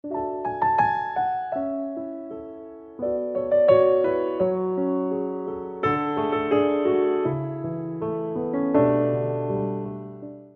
亲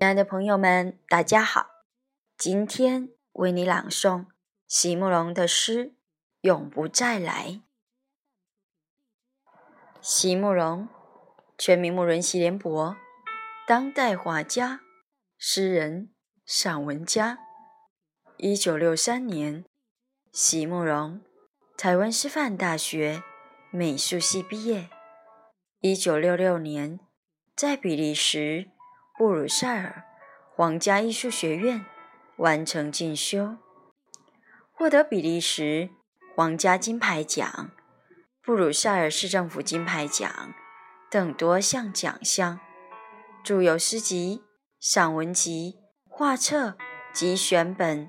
爱的朋友们，大家好！今天为你朗诵席慕容的诗《永不再来》。席慕容，全名慕容席联博，当代画家、诗人、散文家。一九六三年，席慕容台湾师范大学美术系毕业。一九六六年，在比利时布鲁塞尔皇家艺术学院完成进修，获得比利时皇家金牌奖。布鲁塞尔市政府金牌奖等多项奖项，著有诗集、散文集、画册及选本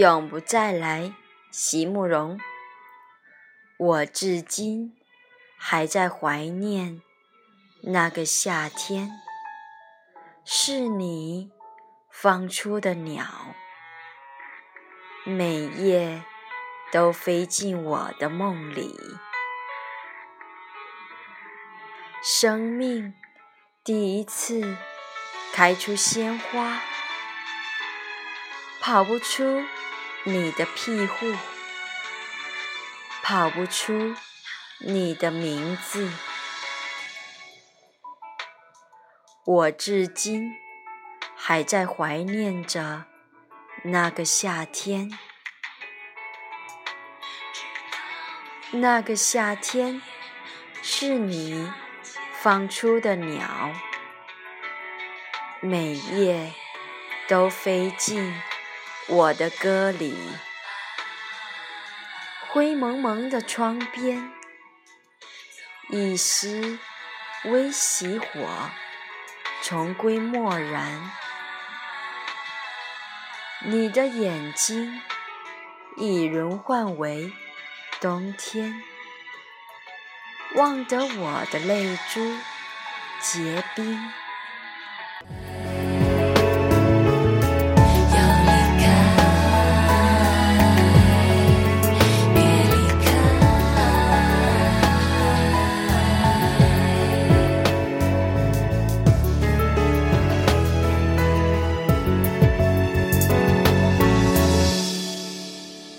永不再来，席慕容。我至今还在怀念。那个夏天，是你放出的鸟，每夜都飞进我的梦里。生命第一次开出鲜花，跑不出你的庇护，跑不出你的名字。我至今还在怀念着那个夏天，那个夏天是你放出的鸟，每夜都飞进我的歌里。灰蒙蒙的窗边，一丝微熄火。重归漠然，你的眼睛已轮换为冬天，望得我的泪珠结冰。